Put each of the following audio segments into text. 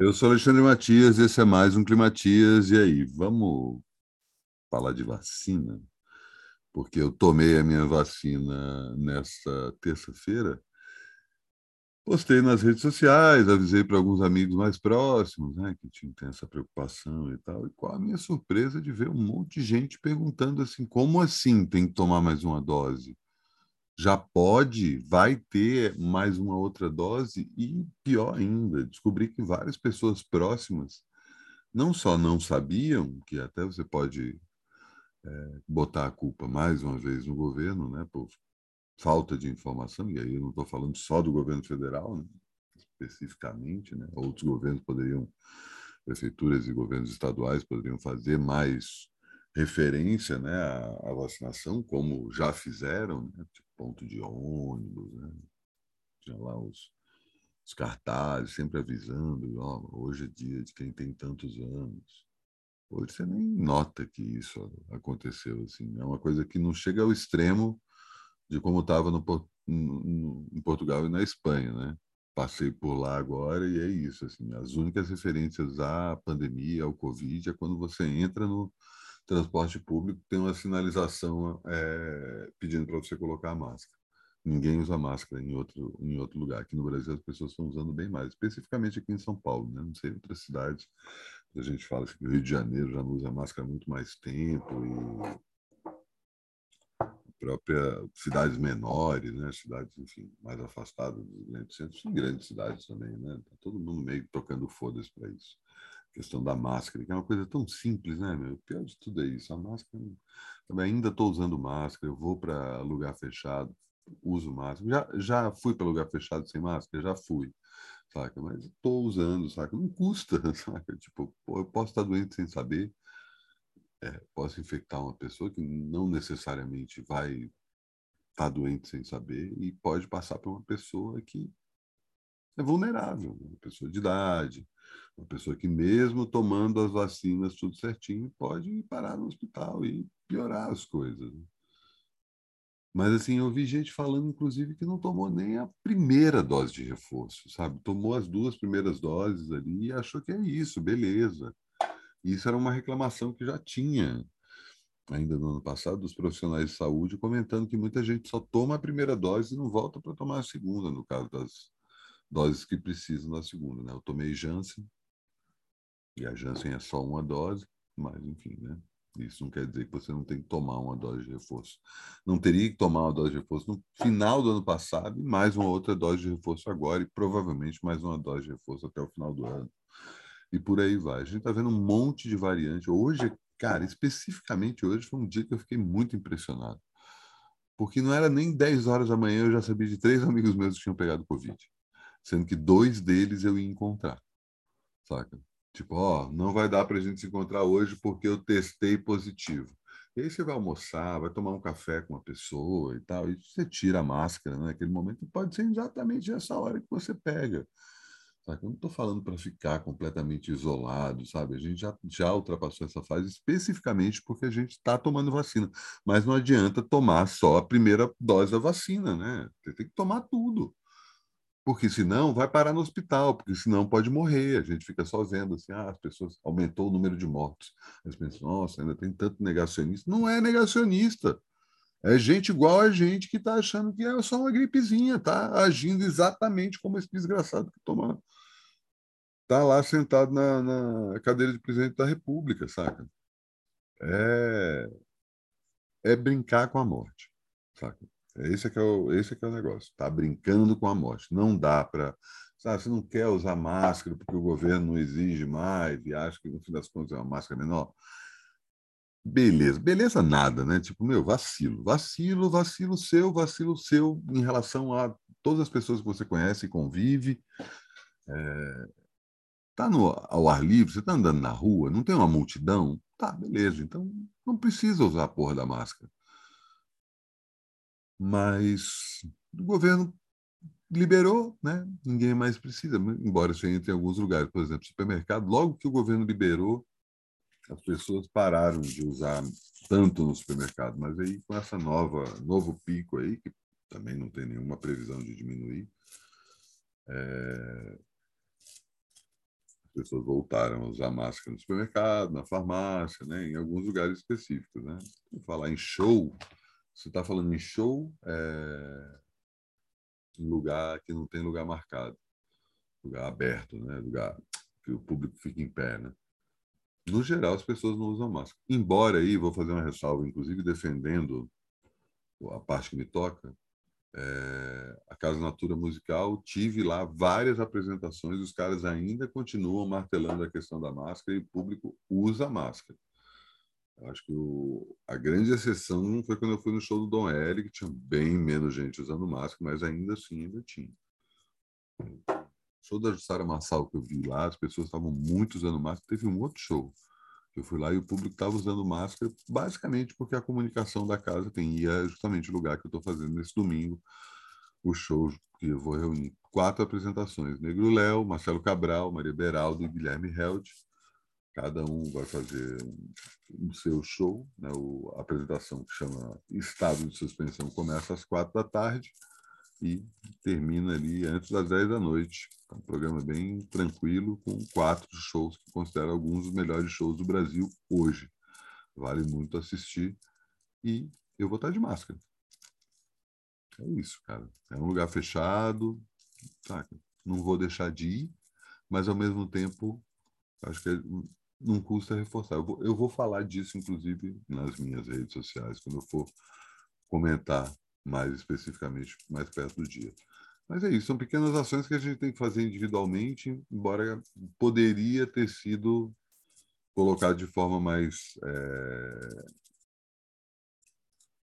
Eu sou Alexandre Matias, esse é mais um Climatias. E aí, vamos falar de vacina? Porque eu tomei a minha vacina nesta terça-feira. Postei nas redes sociais, avisei para alguns amigos mais próximos, né, que tinham essa preocupação e tal. E qual a minha surpresa de ver um monte de gente perguntando assim: como assim tem que tomar mais uma dose? Já pode, vai ter mais uma outra dose e pior ainda, descobri que várias pessoas próximas não só não sabiam, que até você pode é, botar a culpa mais uma vez no governo, né, por falta de informação, e aí eu não estou falando só do governo federal, né, especificamente, né, outros governos poderiam, prefeituras e governos estaduais poderiam fazer mais referência né, à, à vacinação, como já fizeram, né, tipo ponto de ônibus, né? tinha lá os, os cartazes sempre avisando, oh, hoje é dia de quem tem tantos anos. Hoje você nem nota que isso aconteceu assim. É uma coisa que não chega ao extremo de como estava no, no, em Portugal e na Espanha, né? Passei por lá agora e é isso. Assim, as únicas referências à pandemia, ao Covid, é quando você entra no, transporte público tem uma sinalização é, pedindo para você colocar a máscara. Ninguém usa máscara em outro, em outro lugar. Aqui no Brasil as pessoas estão usando bem mais, especificamente aqui em São Paulo. Né? Não sei, outras cidades, a gente fala que o Rio de Janeiro já não usa máscara há muito mais tempo e própria cidades menores, né, cidades enfim mais afastadas dos grandes centros, são grandes cidades também, né? Tá todo mundo meio tocando foda-se para isso questão da máscara, que é uma coisa tão simples, né, meu? O pior de tudo é isso. A máscara, também ainda estou usando máscara, eu vou para lugar fechado, uso máscara. Já, já fui para lugar fechado sem máscara? Já fui, saca? Mas estou usando, saca? Não custa, saca? Tipo, eu posso estar doente sem saber, é, posso infectar uma pessoa que não necessariamente vai estar tá doente sem saber e pode passar para uma pessoa que é vulnerável, uma pessoa de idade, uma pessoa que, mesmo tomando as vacinas tudo certinho, pode parar no hospital e piorar as coisas. Né? Mas, assim, eu vi gente falando, inclusive, que não tomou nem a primeira dose de reforço, sabe? Tomou as duas primeiras doses ali e achou que é isso, beleza. Isso era uma reclamação que já tinha, ainda no ano passado, dos profissionais de saúde, comentando que muita gente só toma a primeira dose e não volta para tomar a segunda, no caso das doses que precisam da segunda. Né? Eu tomei Janssen, e a Janssen é só uma dose, mas enfim, né? Isso não quer dizer que você não tem que tomar uma dose de reforço. Não teria que tomar uma dose de reforço no final do ano passado e mais uma outra dose de reforço agora e provavelmente mais uma dose de reforço até o final do ano. E por aí vai. A gente está vendo um monte de variante. Hoje, cara, especificamente hoje foi um dia que eu fiquei muito impressionado. Porque não era nem 10 horas da manhã, eu já sabia de três amigos meus que tinham pegado Covid. Sendo que dois deles eu ia encontrar. Saca? Tipo, ó, não vai dar para a gente se encontrar hoje porque eu testei positivo. E aí você vai almoçar, vai tomar um café com uma pessoa e tal, e você tira a máscara né, naquele momento. Pode ser exatamente essa hora que você pega. Sabe? Eu não estou falando para ficar completamente isolado, sabe? A gente já, já ultrapassou essa fase especificamente porque a gente está tomando vacina. Mas não adianta tomar só a primeira dose da vacina, né? Você tem que tomar tudo porque senão vai parar no hospital, porque senão pode morrer. A gente fica só vendo assim, ah, as pessoas aumentou o número de mortes. As pessoas, nossa, ainda tem tanto negacionista. Não é negacionista. É gente igual a gente que está achando que é só uma gripezinha, tá agindo exatamente como esse desgraçado que toma. Está lá sentado na, na cadeira de presidente da República, saca? É, é brincar com a morte, saca? Esse é que é o, esse é que é o negócio. Está brincando com a morte. Não dá para. Você não quer usar máscara porque o governo não exige mais e acha que, no fim das contas, é uma máscara menor. Beleza, beleza nada, né? Tipo, meu, vacilo, vacilo, vacilo seu, vacilo seu em relação a todas as pessoas que você conhece e convive. É... Tá no, ao ar livre, você tá andando na rua, não tem uma multidão? Tá, beleza, então não precisa usar a porra da máscara mas o governo liberou, né? ninguém mais precisa, embora isso entre em alguns lugares, por exemplo, supermercado, logo que o governo liberou, as pessoas pararam de usar tanto no supermercado, mas aí com essa nova novo pico aí, que também não tem nenhuma previsão de diminuir, é... as pessoas voltaram a usar máscara no supermercado, na farmácia, né? em alguns lugares específicos. Né? Falar em show, você está falando em show, é... em lugar que não tem lugar marcado, lugar aberto, né? lugar que o público fica em pé. Né? No geral, as pessoas não usam máscara. Embora aí, vou fazer uma ressalva, inclusive defendendo a parte que me toca, é, a Casa Natura Musical, tive lá várias apresentações, os caras ainda continuam martelando a questão da máscara e o público usa máscara. Acho que o, a grande exceção foi quando eu fui no show do Dom L, que tinha bem menos gente usando máscara, mas ainda assim ainda tinha. O show da Jussara Massal que eu vi lá, as pessoas estavam muito usando máscara. Teve um outro show eu fui lá e o público estava usando máscara, basicamente porque a comunicação da casa tem. E é justamente o lugar que eu estou fazendo nesse domingo, o show que eu vou reunir quatro apresentações: Negro Léo, Marcelo Cabral, Maria Beraldo e Guilherme Held. Cada um vai fazer um, um seu show. Né? O, a apresentação que chama Estado de Suspensão começa às quatro da tarde e termina ali antes das 10 da noite. É um programa bem tranquilo, com quatro shows que considero alguns dos melhores shows do Brasil hoje. Vale muito assistir. E eu vou estar de máscara. É isso, cara. É um lugar fechado, saca? Não vou deixar de ir, mas ao mesmo tempo, acho que não custa reforçar. Eu vou, eu vou falar disso, inclusive, nas minhas redes sociais, quando eu for comentar mais especificamente mais perto do dia. Mas é isso, são pequenas ações que a gente tem que fazer individualmente, embora poderia ter sido colocado de forma mais é,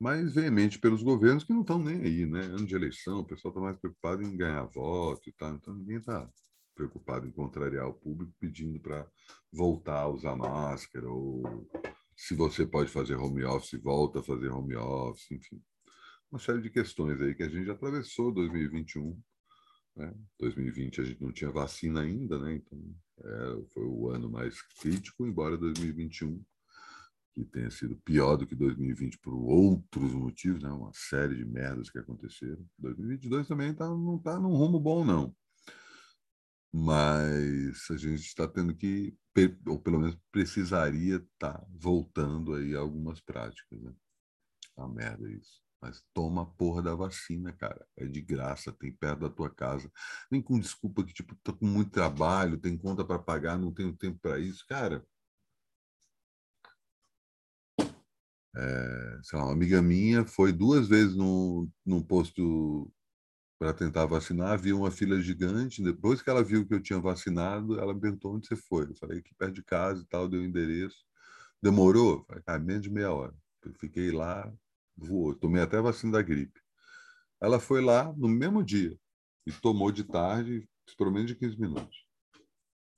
mais veemente pelos governos que não estão nem aí, né? Ano de eleição, o pessoal está mais preocupado em ganhar voto e tal, então ninguém está preocupado em contrariar o público pedindo para voltar a usar máscara ou se você pode fazer home office, volta a fazer home office, enfim uma série de questões aí que a gente já atravessou 2021. Né? 2020 a gente não tinha vacina ainda, né? então é, foi o ano mais crítico, embora 2021 que tenha sido pior do que 2020 por outros motivos, né? uma série de merdas que aconteceram. 2022 também tá, não está num rumo bom, não. Mas a gente está tendo que, ou pelo menos precisaria estar tá voltando aí a algumas práticas. Né? Uma merda isso. Mas toma a porra da vacina, cara. É de graça, tem perto da tua casa. Nem com desculpa que, tipo, tô com muito trabalho, tem conta para pagar, não tenho tempo para isso. Cara, é, sei lá, uma amiga minha foi duas vezes no, num posto para tentar vacinar, viu uma fila gigante. Depois que ela viu que eu tinha vacinado, ela me perguntou onde você foi. Eu falei que perto de casa e tal, deu o endereço. Demorou? Falei, ah, menos de meia hora. Eu fiquei lá, voou. Tomei até vacina da gripe. Ela foi lá no mesmo dia e tomou de tarde, pelo menos de 15 minutos.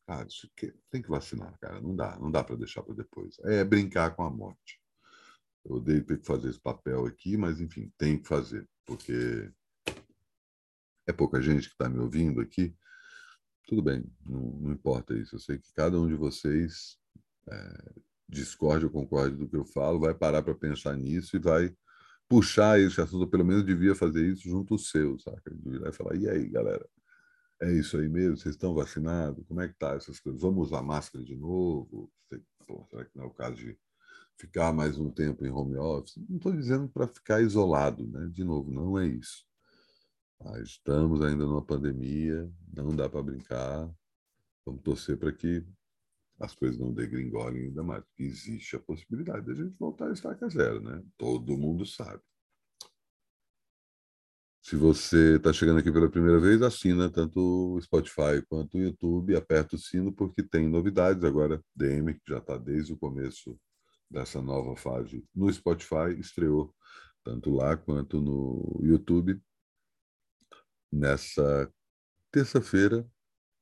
Cara, isso que, tem que vacinar, cara. Não dá, não dá para deixar para depois. É brincar com a morte. Eu odeio ter que fazer esse papel aqui, mas enfim, tem que fazer, porque é pouca gente que está me ouvindo aqui. Tudo bem, não, não, importa isso. Eu sei que cada um de vocês é, discorde ou concorde do que eu falo, vai parar para pensar nisso e vai puxar esse assunto, ou pelo menos devia fazer isso junto ao seu, saca? Devia falar, e aí, galera? É isso aí mesmo? Vocês estão vacinados? Como é que tá essas coisas? Vamos usar máscara de novo? Pô, será que não é o caso de ficar mais um tempo em home office? Não estou dizendo para ficar isolado, né? De novo, não é isso. Mas estamos ainda numa pandemia, não dá para brincar. Vamos torcer para que as coisas não degringolem ainda mais, porque existe a possibilidade de a gente voltar a estaca zero, né? Todo mundo sabe. Se você está chegando aqui pela primeira vez, assina tanto o Spotify quanto o YouTube, aperta o sino porque tem novidades. Agora, DM, que já está desde o começo dessa nova fase no Spotify, estreou tanto lá quanto no YouTube nessa terça-feira,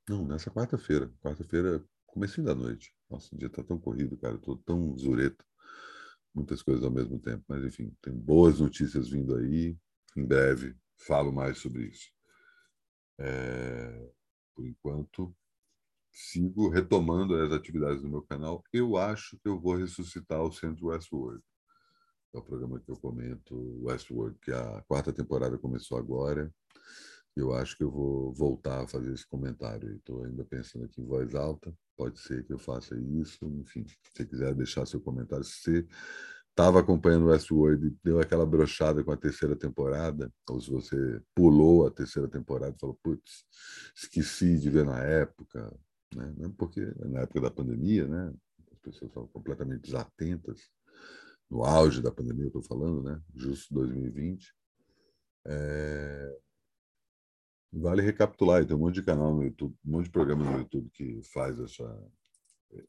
não, nessa quarta-feira. Quarta-feira comecinho da noite. Nossa, o dia está tão corrido, cara. Estou tão zureta. Muitas coisas ao mesmo tempo. Mas, enfim, tem boas notícias vindo aí. Em breve falo mais sobre isso. É... Por enquanto, sigo retomando as atividades do meu canal. Eu acho que eu vou ressuscitar o Centro Westworld. É o programa que eu comento, Westworld, que a quarta temporada começou agora. Eu acho que eu vou voltar a fazer esse comentário. Estou ainda pensando aqui em voz alta. Pode ser que eu faça isso. Enfim, se você quiser deixar seu comentário, se você estava acompanhando Westworld e deu aquela brochada com a terceira temporada, ou se você pulou a terceira temporada e falou, putz, esqueci de ver na época, né? Porque na época da pandemia, né? As pessoas estavam completamente desatentas. No auge da pandemia, eu estou falando, né? Justo 2020. É... Vale recapitular, tem um monte de canal no YouTube, um monte de programa no YouTube que faz essa,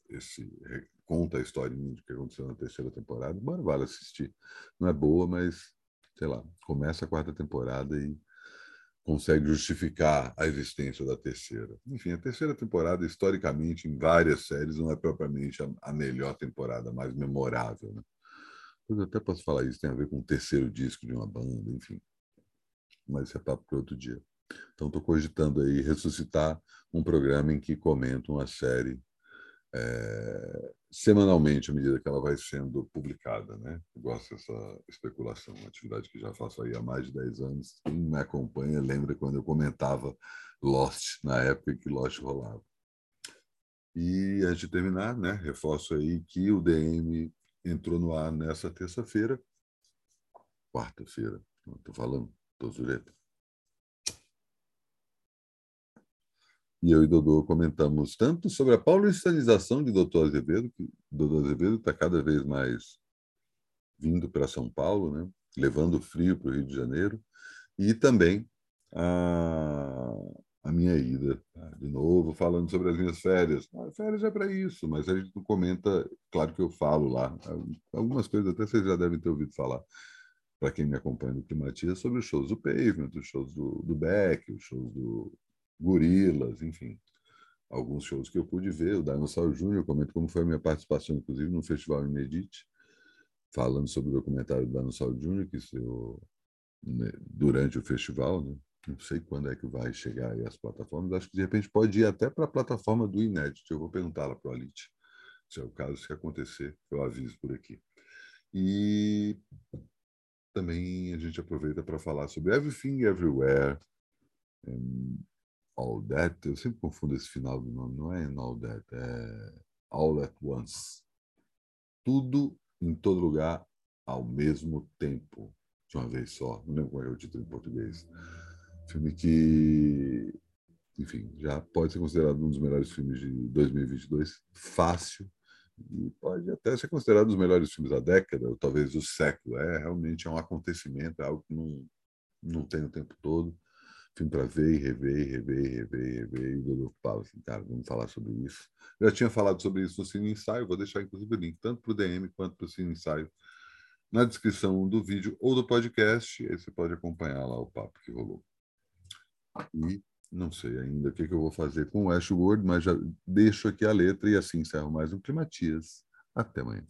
esse conta a história que aconteceu na terceira temporada. Bom, vale assistir. Não é boa, mas sei lá, começa a quarta temporada e consegue justificar a existência da terceira. Enfim, a terceira temporada, historicamente, em várias séries, não é propriamente a, melhor temporada, mais memorável. Né? Eu até posso falar isso, tem a ver com o terceiro disco de uma banda, enfim. Mas isso é papo para outro dia. Então, estou cogitando aí ressuscitar um programa em que comento uma série é, semanalmente à medida que ela vai sendo publicada. Né? Gosto dessa especulação, uma atividade que já faço aí há mais de 10 anos. Quem me acompanha lembra quando eu comentava Lost, na época em que Lost rolava. E antes de terminar, né, reforço aí que o DM entrou no ar nessa terça-feira, quarta-feira, estou falando, estou zureta. E eu e Dodô comentamos tanto sobre a paulistanização de Doutor Azevedo, que Doutor Azevedo está cada vez mais vindo para São Paulo, né? levando frio para o Rio de Janeiro, e também a, a minha ida, tá? de novo, falando sobre as minhas férias. Ah, férias é para isso, mas a gente não comenta, claro que eu falo lá, algumas coisas até vocês já devem ter ouvido falar, para quem me acompanha no Climatia, sobre os shows do Pavement, os shows do, do Beck, os shows do, Gorilas, enfim, alguns shows que eu pude ver. O Dinossauro Júnior, comento como foi a minha participação, inclusive, no Festival Inedite, falando sobre o documentário do Dinossauro Júnior, que saiu né, durante o festival, né? Não sei quando é que vai chegar aí as plataformas. Acho que de repente pode ir até para a plataforma do Inédito. Eu vou perguntar lá para o Alite. Se é o caso, se acontecer, eu aviso por aqui. E também a gente aproveita para falar sobre Everything Everywhere, All That, eu sempre confundo esse final do nome, não é All That, é All at Once. Tudo em todo lugar ao mesmo tempo, de uma vez só. Não lembro qual é o título em português. Filme que, enfim, já pode ser considerado um dos melhores filmes de 2022, fácil, e pode até ser considerado um dos melhores filmes da década, ou talvez do século. É realmente é um acontecimento, é algo que não, não tem o tempo todo para ver e rever, rever, rever, rever. E o Rodolfo fala assim, cara, vamos falar sobre isso. Eu já tinha falado sobre isso no Cine Ensaio, vou deixar inclusive o link tanto para o DM quanto para o Cine Ensaio na descrição do vídeo ou do podcast. Aí você pode acompanhar lá o papo que rolou. E não sei ainda o que, que eu vou fazer com o Ashword, mas já deixo aqui a letra e assim encerro mais um Climatias. Até amanhã.